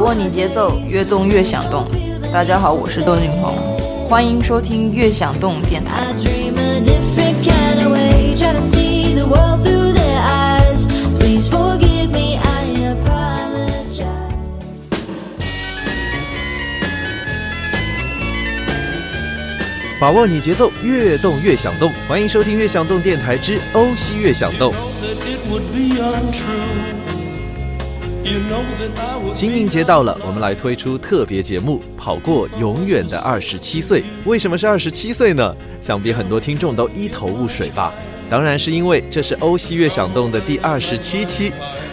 握你节奏，越动越想动。大家好，我是窦靖鹏，欢迎收听《越想动》电台。把握你节奏，越动越想动。欢迎收听《越想动》电台之欧西越想动。清明节到了，我们来推出特别节目《跑过永远的二十七岁》。为什么是二十七岁呢？想必很多听众都一头雾水吧？当然是因为这是欧西越想动的第二十七期。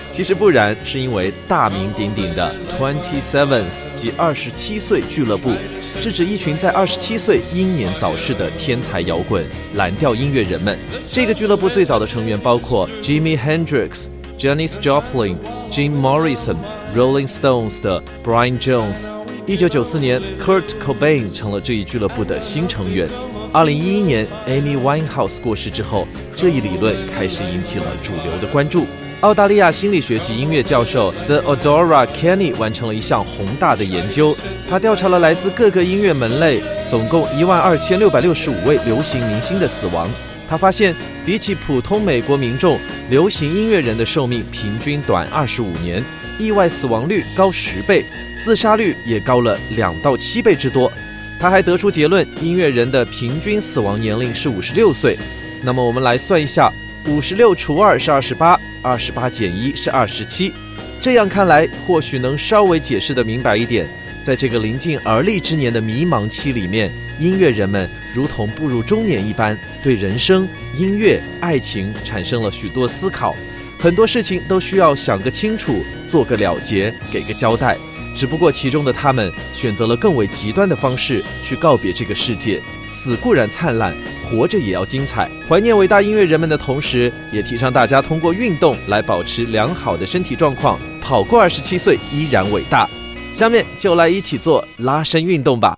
其实不然，是因为大名鼎鼎的 Twenty Sevens 及二十七岁俱乐部，是指一群在二十七岁英年早逝的天才摇滚蓝调音乐人们。这个俱乐部最早的成员包括 Jimi Hendrix、Janis Joplin、Jim Morrison、Rolling Stones 的 Brian Jones。一九九四年，Kurt Cobain 成了这一俱乐部的新成员。二零一一年，Amy Winehouse 过世之后，这一理论开始引起了主流的关注。澳大利亚心理学及音乐教授 The Odora Kenny 完成了一项宏大的研究。他调查了来自各个音乐门类，总共一万二千六百六十五位流行明星的死亡。他发现，比起普通美国民众，流行音乐人的寿命平均短二十五年，意外死亡率高十倍，自杀率也高了两到七倍之多。他还得出结论，音乐人的平均死亡年龄是五十六岁。那么，我们来算一下，五十六除二是二十八。二十八减一是二十七，这样看来，或许能稍微解释的明白一点。在这个临近而立之年的迷茫期里面，音乐人们如同步入中年一般，对人生、音乐、爱情产生了许多思考，很多事情都需要想个清楚，做个了结，给个交代。只不过其中的他们选择了更为极端的方式去告别这个世界。死固然灿烂。活着也要精彩，怀念伟大音乐人们的同时，也提倡大家通过运动来保持良好的身体状况。跑过二十七岁依然伟大。下面就来一起做拉伸运动吧。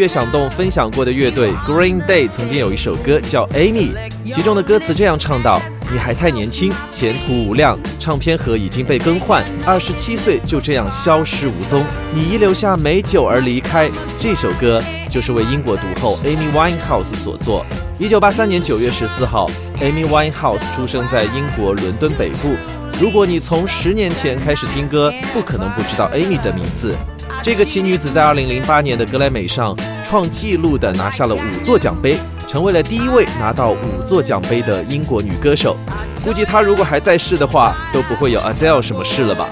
乐响动分享过的乐队 Green Day 曾经有一首歌叫 Amy，其中的歌词这样唱道：“你还太年轻，前途无量，唱片盒已经被更换，二十七岁就这样消失无踪，你遗留下美酒而离开。”这首歌就是为英国毒后 Amy Winehouse 所作。一九八三年九月十四号，Amy Winehouse 出生在英国伦敦北部。如果你从十年前开始听歌，不可能不知道 Amy 的名字。这个奇女子在2008年的格莱美上创纪录的拿下了五座奖杯，成为了第一位拿到五座奖杯的英国女歌手。估计她如果还在世的话，都不会有 Adele 什么事了吧？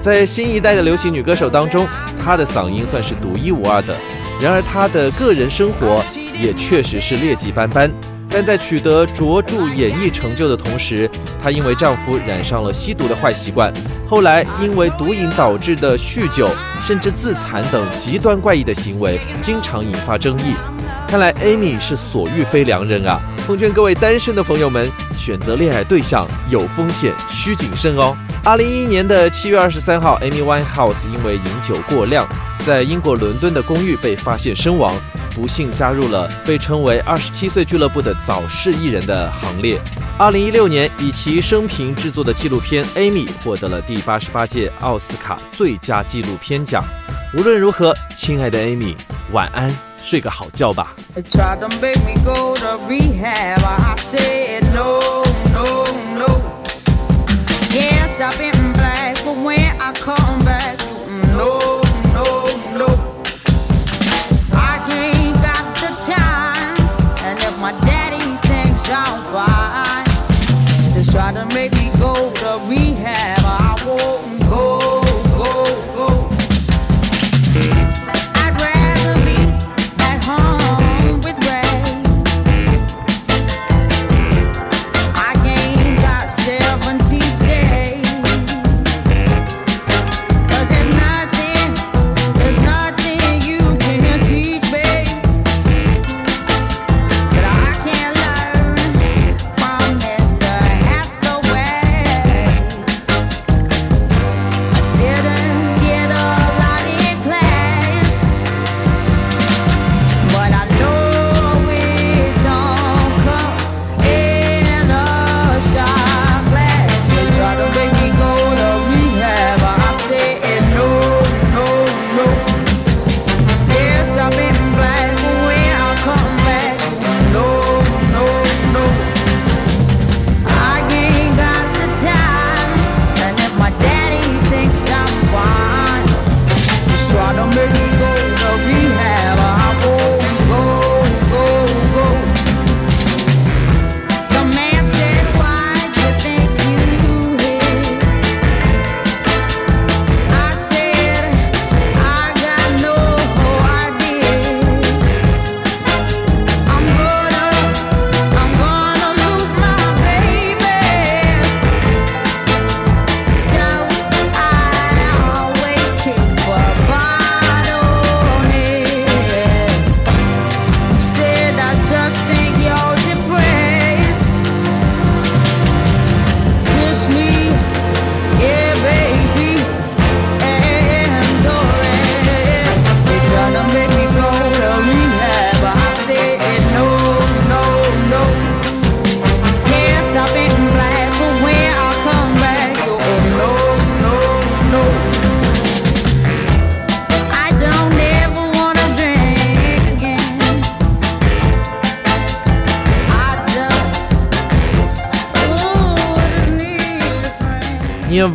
在新一代的流行女歌手当中，她的嗓音算是独一无二的。然而她的个人生活也确实是劣迹斑斑。但在取得卓著演艺成就的同时，她因为丈夫染上了吸毒的坏习惯，后来因为毒瘾导致的酗酒，甚至自残等极端怪异的行为，经常引发争议。看来 Amy 是所遇非良人啊！奉劝各位单身的朋友们，选择恋爱对象有风险，需谨慎哦。二零一一年的七月二十三号，Amy Winehouse 因为饮酒过量，在英国伦敦的公寓被发现身亡。不幸加入了被称为“二十七岁俱乐部”的早逝艺人的行列。二零一六年，以其生平制作的纪录片《Amy》获得了第八十八届奥斯卡最佳纪录片奖。无论如何，亲爱的 Amy，晚安，睡个好觉吧。I'm fine. Just try to make me go to rehab.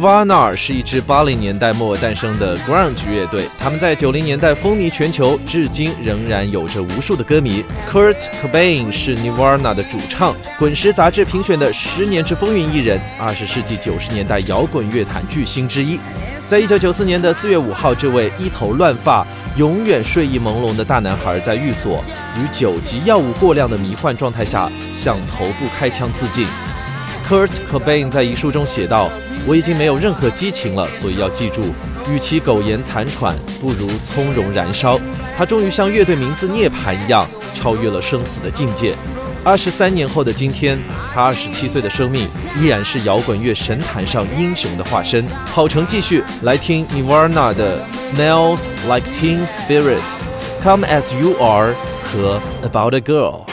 Nirvana 是一支八零年代末诞生的 grunge 乐队，他们在九零年代风靡全球，至今仍然有着无数的歌迷。Kurt Cobain 是 Nirvana 的主唱，《滚石》杂志评选的十年之风云艺人，二十世纪九十年代摇滚乐坛巨星之一。在一九九四年的四月五号，这位一头乱发、永远睡意朦胧的大男孩，在寓所与九级药物过量的迷幻状态下，向头部开枪自尽。Kurt Cobain 在遗书中写道。我已经没有任何激情了，所以要记住，与其苟延残喘，不如从容燃烧。他终于像乐队名字涅槃一样，超越了生死的境界。二十三年后的今天，他二十七岁的生命依然是摇滚乐神坛上英雄的化身。好成继续来听 Nirvana 的 Smells Like Teen Spirit。Come as You Are 和 About a Girl。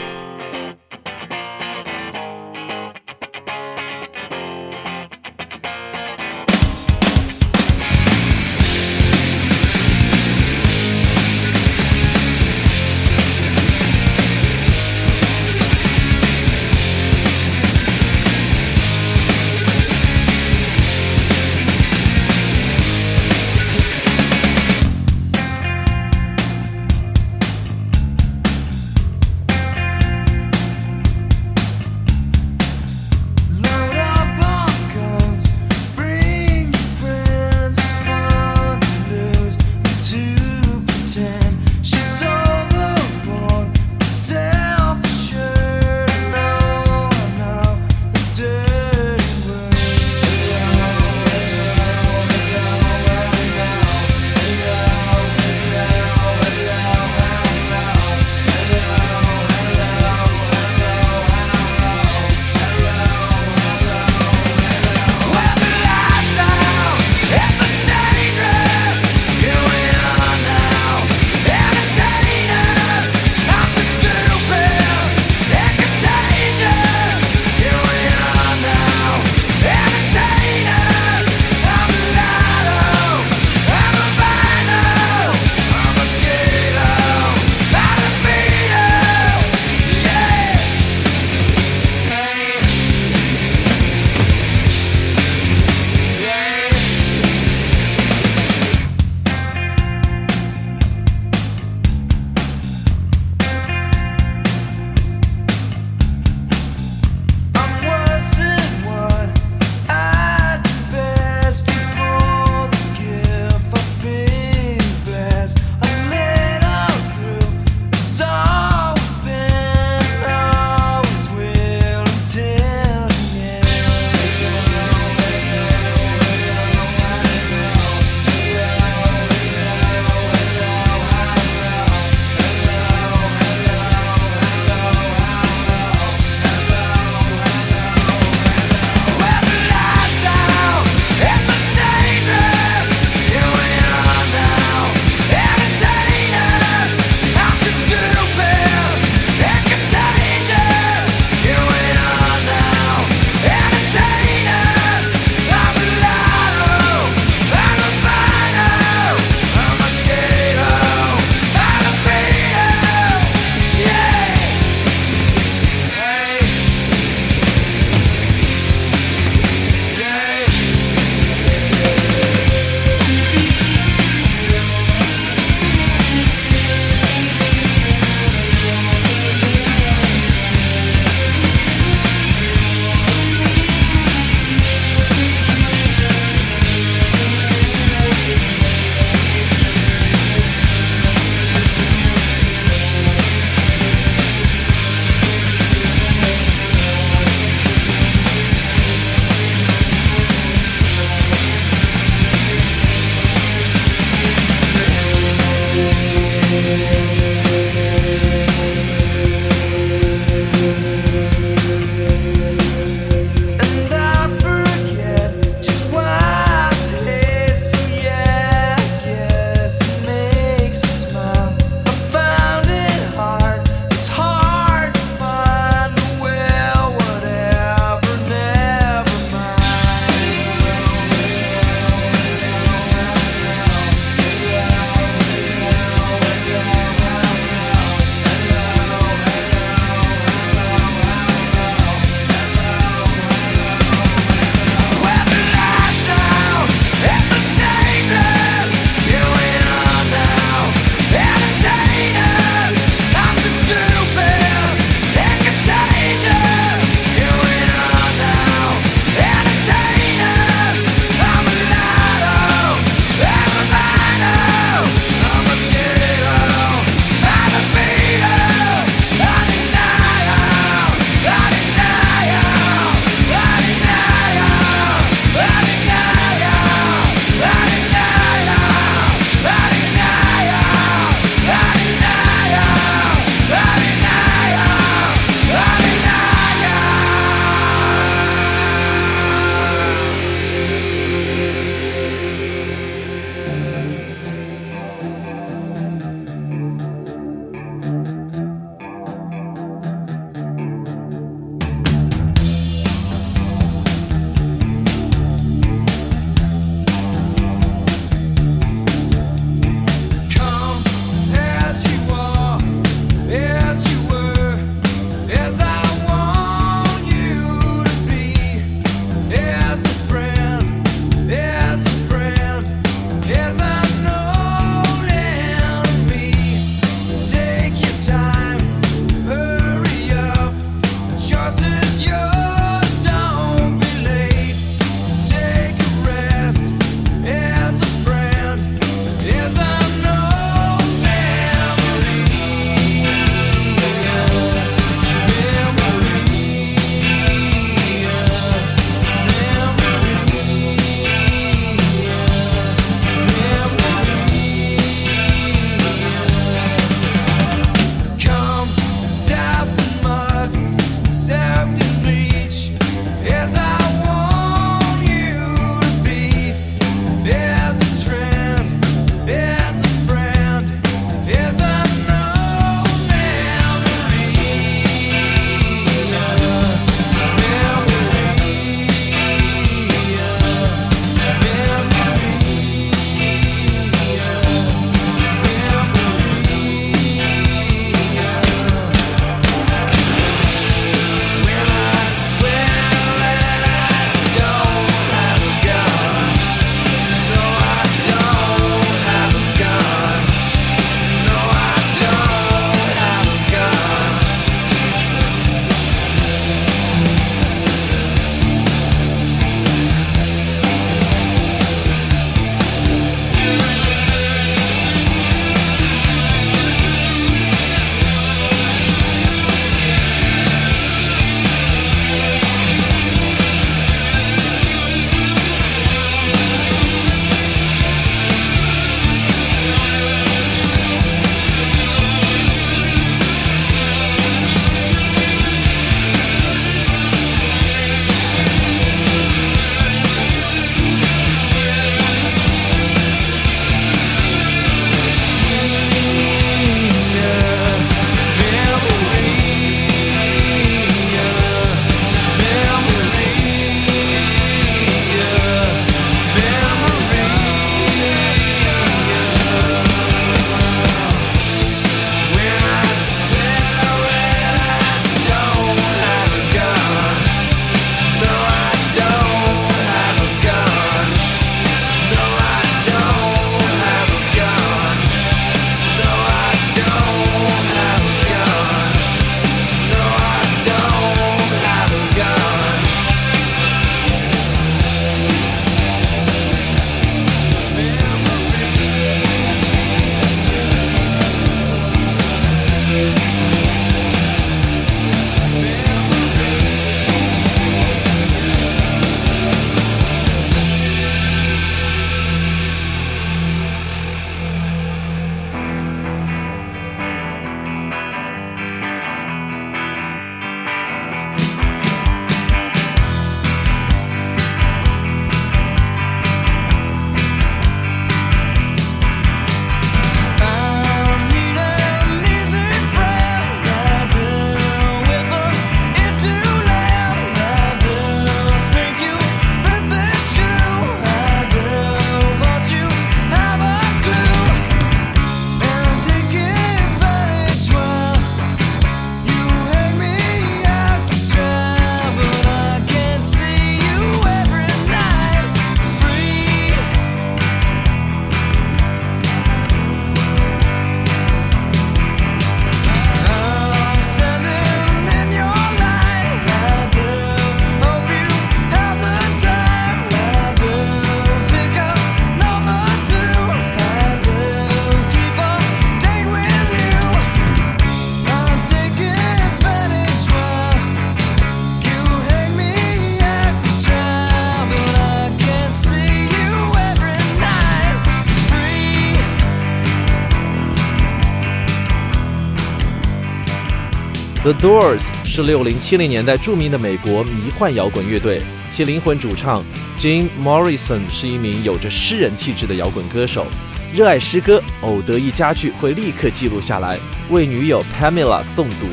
The Doors 是六零七零年代著名的美国迷幻摇滚乐队，其灵魂主唱 Jim Morrison 是一名有着诗人气质的摇滚歌手，热爱诗歌，偶得一佳句会立刻记录下来，为女友 Pamela 诵读。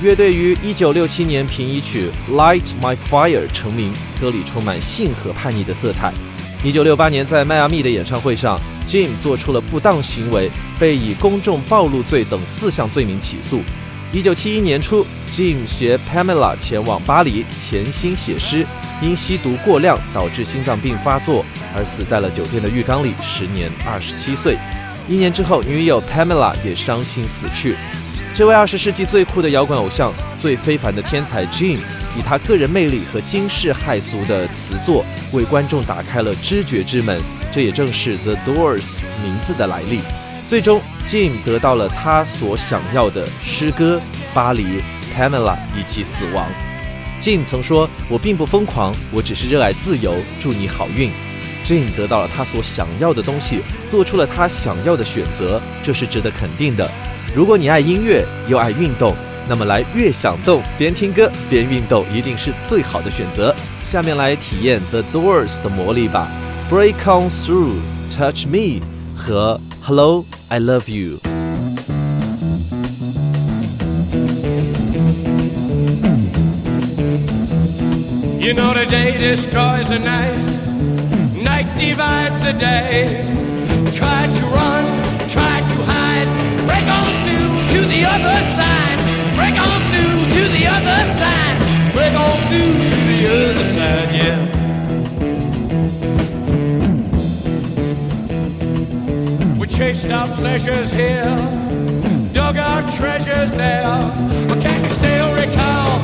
乐队于一九六七年凭一曲《Light My Fire》成名，歌里充满性和叛逆的色彩。一九六八年在迈阿密的演唱会上，Jim 做出了不当行为，被以公众暴露罪等四项罪名起诉。一九七一年初，Jim 学 Pamela 前往巴黎潜心写诗，因吸毒过量导致心脏病发作而死在了酒店的浴缸里，时年二十七岁。一年之后，女友 Pamela 也伤心死去。这位二十世纪最酷的摇滚偶像、最非凡的天才 Jim，以他个人魅力和惊世骇俗的词作，为观众打开了知觉之门。这也正是 The Doors 名字的来历。最终，Jim 得到了他所想要的诗歌、巴黎、Pamela 以及死亡。Jim 曾说：“我并不疯狂，我只是热爱自由。祝你好运。”Jim 得到了他所想要的东西，做出了他想要的选择，这是值得肯定的。如果你爱音乐又爱运动，那么来悦享动，边听歌边运动，一定是最好的选择。下面来体验 The Doors 的魔力吧，Break On Through、Touch Me 和 Hello I Love You。You know the day destroys the night, night divides the day. Try to run, try to hide, break on through to the other side, break on through to the other side, break on through to the other side, yeah. Chased our pleasures here, dug our treasures there. But can you still recall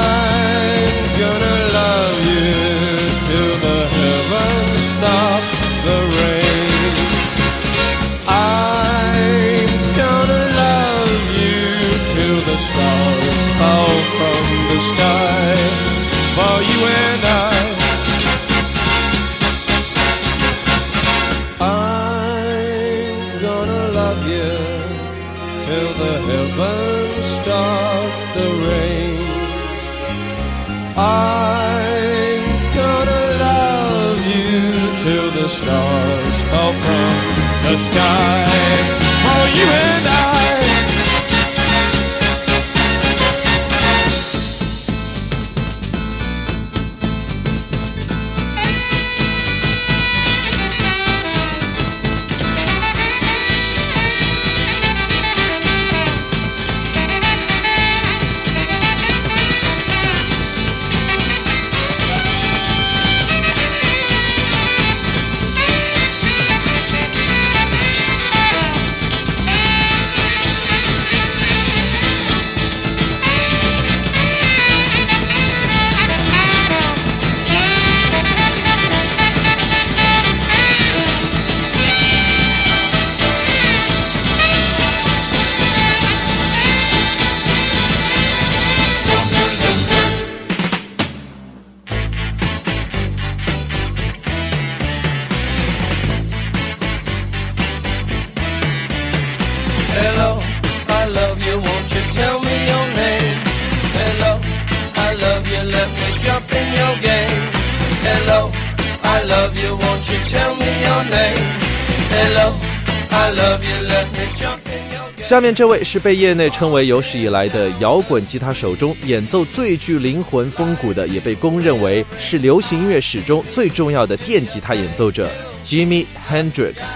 and I. I'm gonna love you till the heavens stop the rain. I'm gonna love you till the stars fall from the sky 下面这位是被业内称为有史以来的摇滚吉他手中演奏最具灵魂风骨的，也被公认为是流行音乐史中最重要的电吉他演奏者 Jimi Hendrix。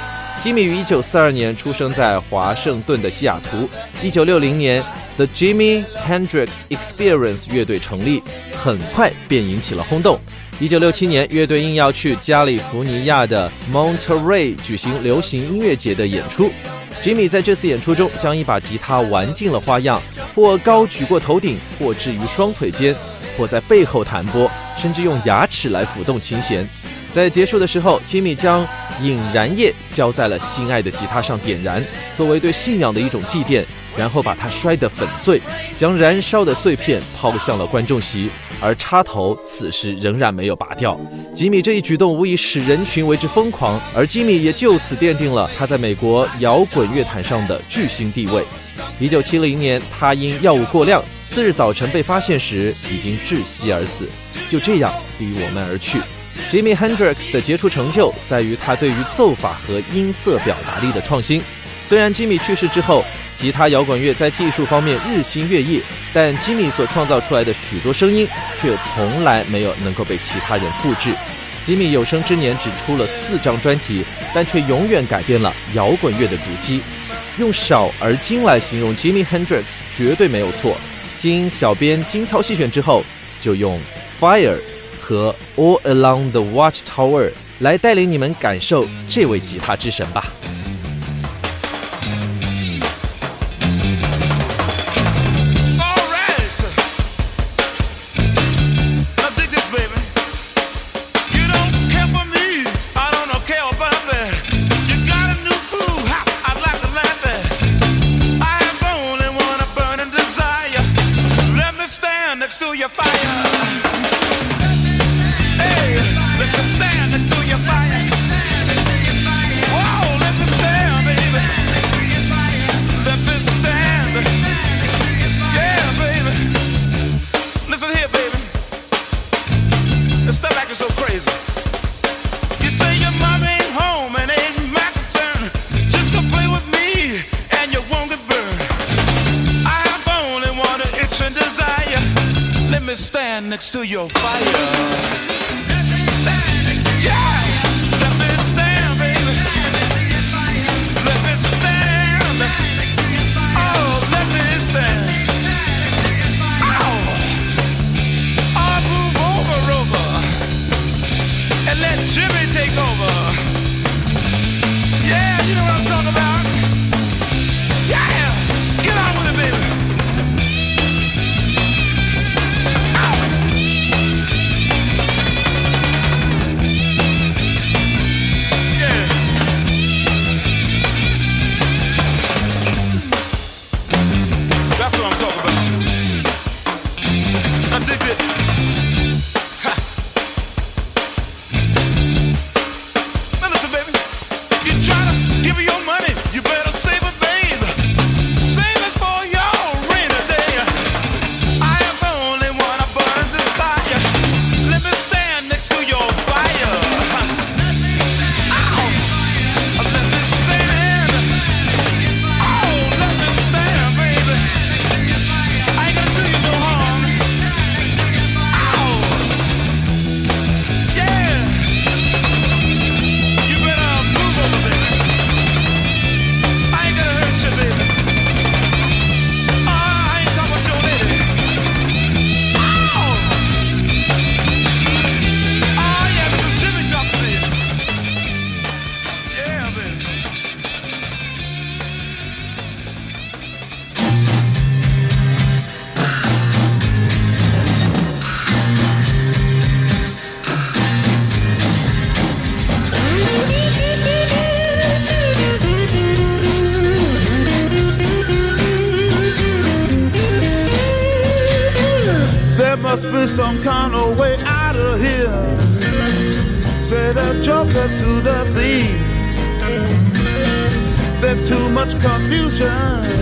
Jimmy 于1942年出生在华盛顿的西雅图。1960年，The Jimi Hendrix Experience 乐队成立，很快便引起了轰动。1967年，乐队应邀去加利福尼亚的 Monterey 举行流行音乐节的演出。Jimmy 在这次演出中将一把吉他玩尽了花样，或高举过头顶，或置于双腿间，或在背后弹拨，甚至用牙齿来抚动琴弦。在结束的时候，Jimmy 将引燃液浇在了心爱的吉他上点燃，作为对信仰的一种祭奠，然后把它摔得粉碎，将燃烧的碎片抛向了观众席，而插头此时仍然没有拔掉。吉米这一举动无疑使人群为之疯狂，而吉米也就此奠定了他在美国摇滚乐坛上的巨星地位。一九七零年，他因药物过量，次日早晨被发现时已经窒息而死，就这样离我们而去。Jimi Hendrix 的杰出成就在于他对于奏法和音色表达力的创新。虽然吉米去世之后，吉他摇滚乐在技术方面日新月异，但吉米所创造出来的许多声音却从来没有能够被其他人复制。吉米有生之年只出了四张专辑，但却永远改变了摇滚乐的足迹。用少而精来形容 Jimi Hendrix 绝对没有错。经小编精挑细选之后，就用 Fire 和 All Along the Watchtower 来带领你们感受这位吉他之神吧。Some kind of way out of here. Said a joker to the thief. There's too much confusion.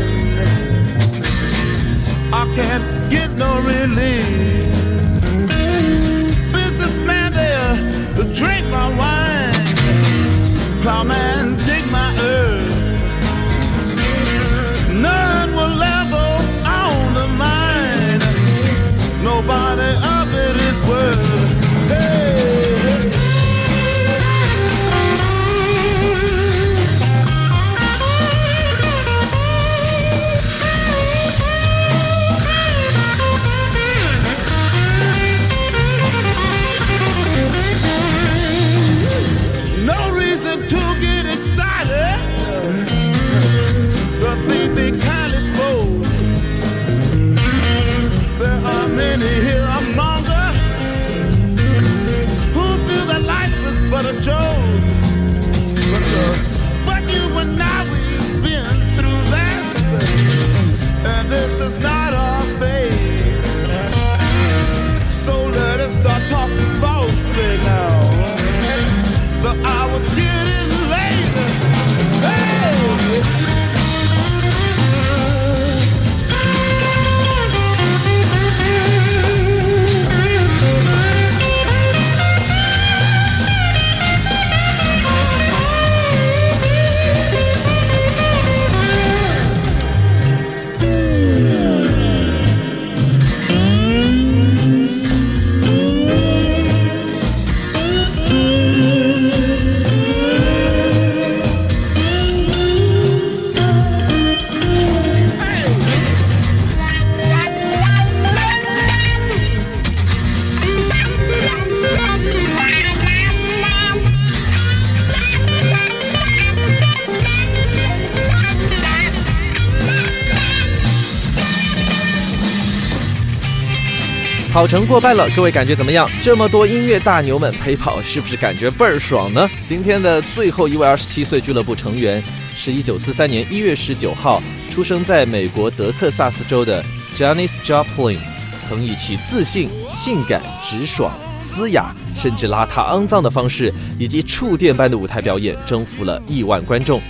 跑程过半了，各位感觉怎么样？这么多音乐大牛们陪跑，是不是感觉倍儿爽呢？今天的最后一位二十七岁俱乐部成员是一九四三年一月十九号出生在美国德克萨斯州的 Janis Joplin，曾以其自信、性感、直爽、嘶哑，甚至邋遢肮脏的方式，以及触电般的舞台表演，征服了亿万观众。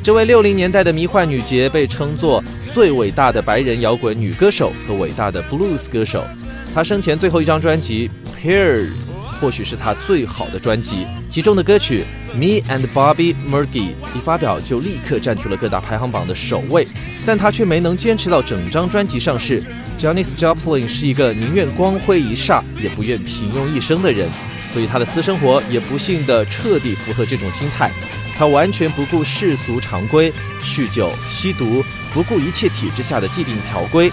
这位六零年代的迷幻女杰被称作最伟大的白人摇滚女歌手和伟大的 blues 歌手。他生前最后一张专辑《Pair》或许是他最好的专辑，其中的歌曲《Me and Bobby Murgy》一发表就立刻占据了各大排行榜的首位，但他却没能坚持到整张专辑上市。Janis Joplin 是一个宁愿光辉一霎也不愿平庸一生的人，所以他的私生活也不幸的彻底符合这种心态。他完全不顾世俗常规，酗酒、吸毒，不顾一切体制下的既定条规。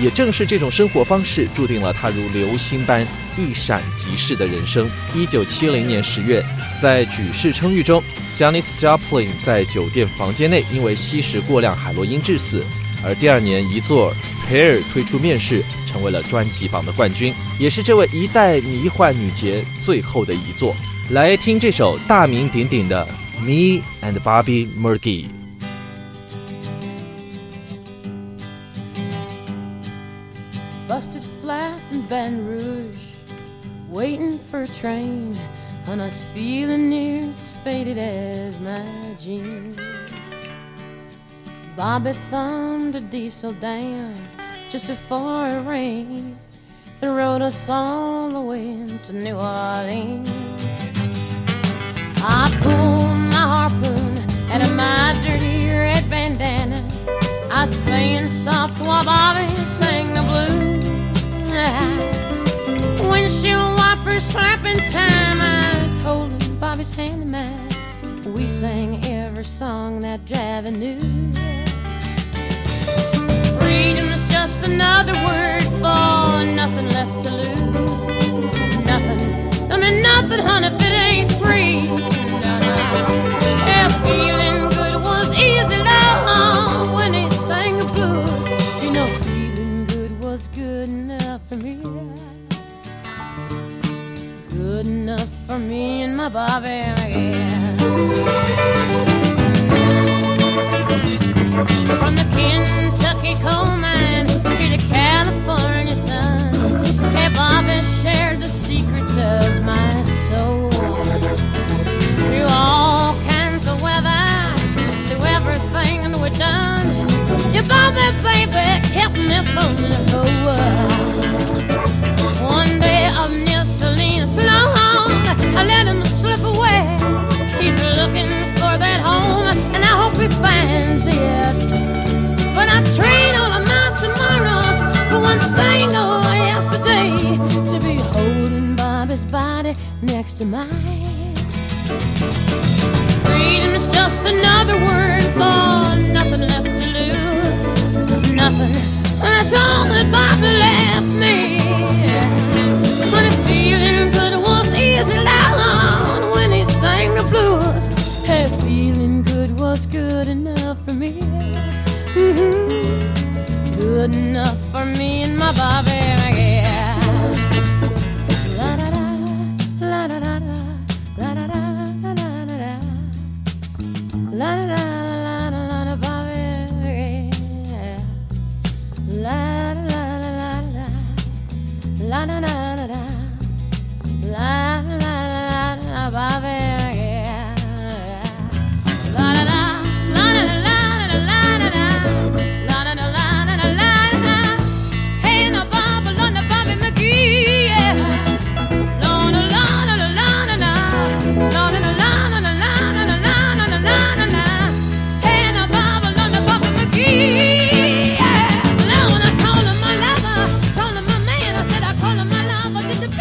也正是这种生活方式，注定了他如流星般一闪即逝的人生。一九七零年十月，在举世称誉中，Janis Joplin 在酒店房间内因为吸食过量海洛因致死。而第二年，一座 Pair 推出面试，成为了专辑榜的冠军，也是这位一代迷幻女杰最后的一座。来听这首大名鼎鼎的《Me and Bobby Murgy》。Baton Rouge, waiting for a train, and us feeling near as faded as my jeans. Bobby thumbed a diesel down just before it rained and rode us all the way to New Orleans. I pulled my harpoon out of my dirty red bandana. I was playing soft while Bobby sang the blues. Windshield wipers slapping time. I was holding Bobby's hand in mine. We sang every song that Javi knew. Freedom's just another word for nothing left to lose. Nothing, I mean nothing, honey, if it ain't free. for me and my Bobby again. From the Kentucky coal mine to the California sun, hey, Bobby shared the secrets of my soul.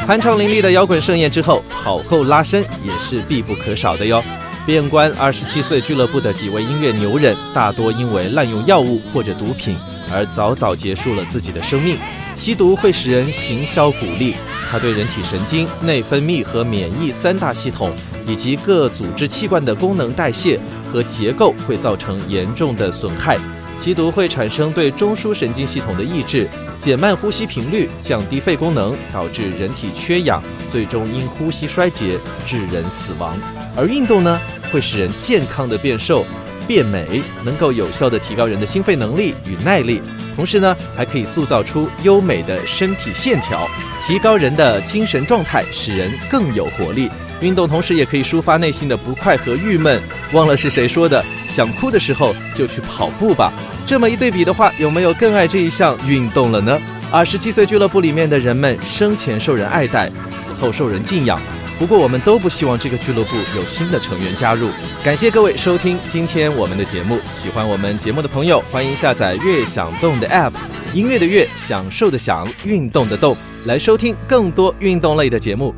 酣畅淋漓的摇滚盛宴之后，跑后拉伸也是必不可少的哟。边关二十七岁俱乐部的几位音乐牛人，大多因为滥用药物或者毒品而早早结束了自己的生命。吸毒会使人行销鼓励，它对人体神经、内分泌和免疫三大系统以及各组织器官的功能代谢和结构会造成严重的损害。吸毒会产生对中枢神经系统的抑制，减慢呼吸频率，降低肺功能，导致人体缺氧，最终因呼吸衰竭致人死亡。而运动呢，会使人健康的变瘦、变美，能够有效的提高人的心肺能力与耐力，同时呢，还可以塑造出优美的身体线条，提高人的精神状态，使人更有活力。运动同时也可以抒发内心的不快和郁闷。忘了是谁说的，想哭的时候就去跑步吧。这么一对比的话，有没有更爱这一项运动了呢？二十七岁俱乐部里面的人们，生前受人爱戴，死后受人敬仰。不过我们都不希望这个俱乐部有新的成员加入。感谢各位收听今天我们的节目，喜欢我们节目的朋友，欢迎下载悦享动的 App，音乐的乐，享受的享，运动的动，来收听更多运动类的节目。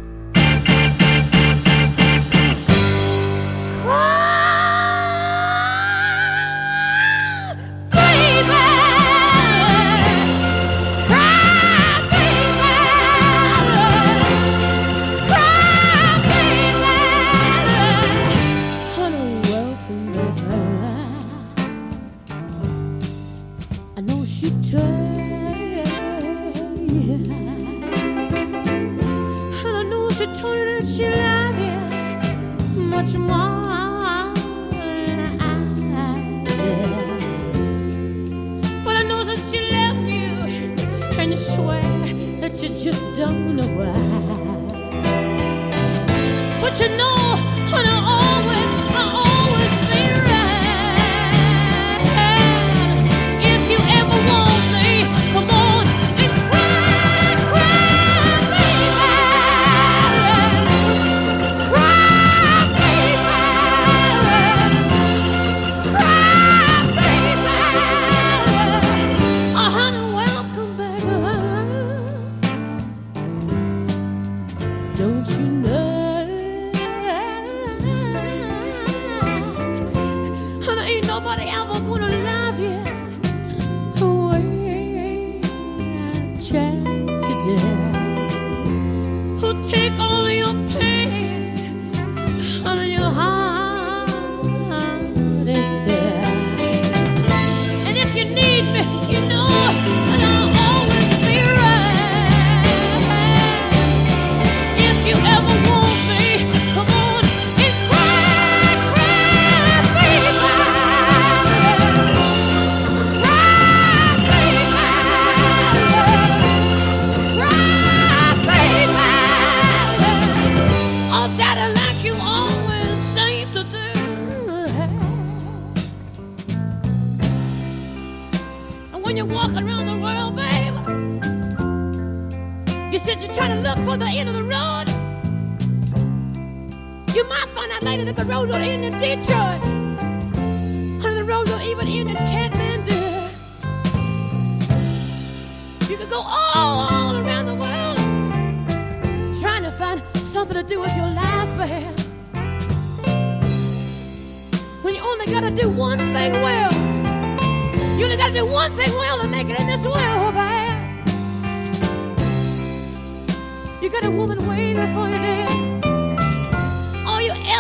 Nobody ever the road don't end in Detroit. Honey, the road don't even end in Kathmandu. You could go all around the world trying to find something to do with your life, babe. When you only gotta do one thing well. You only gotta do one thing well to make it in this world, babe. You got a woman waiting for you there.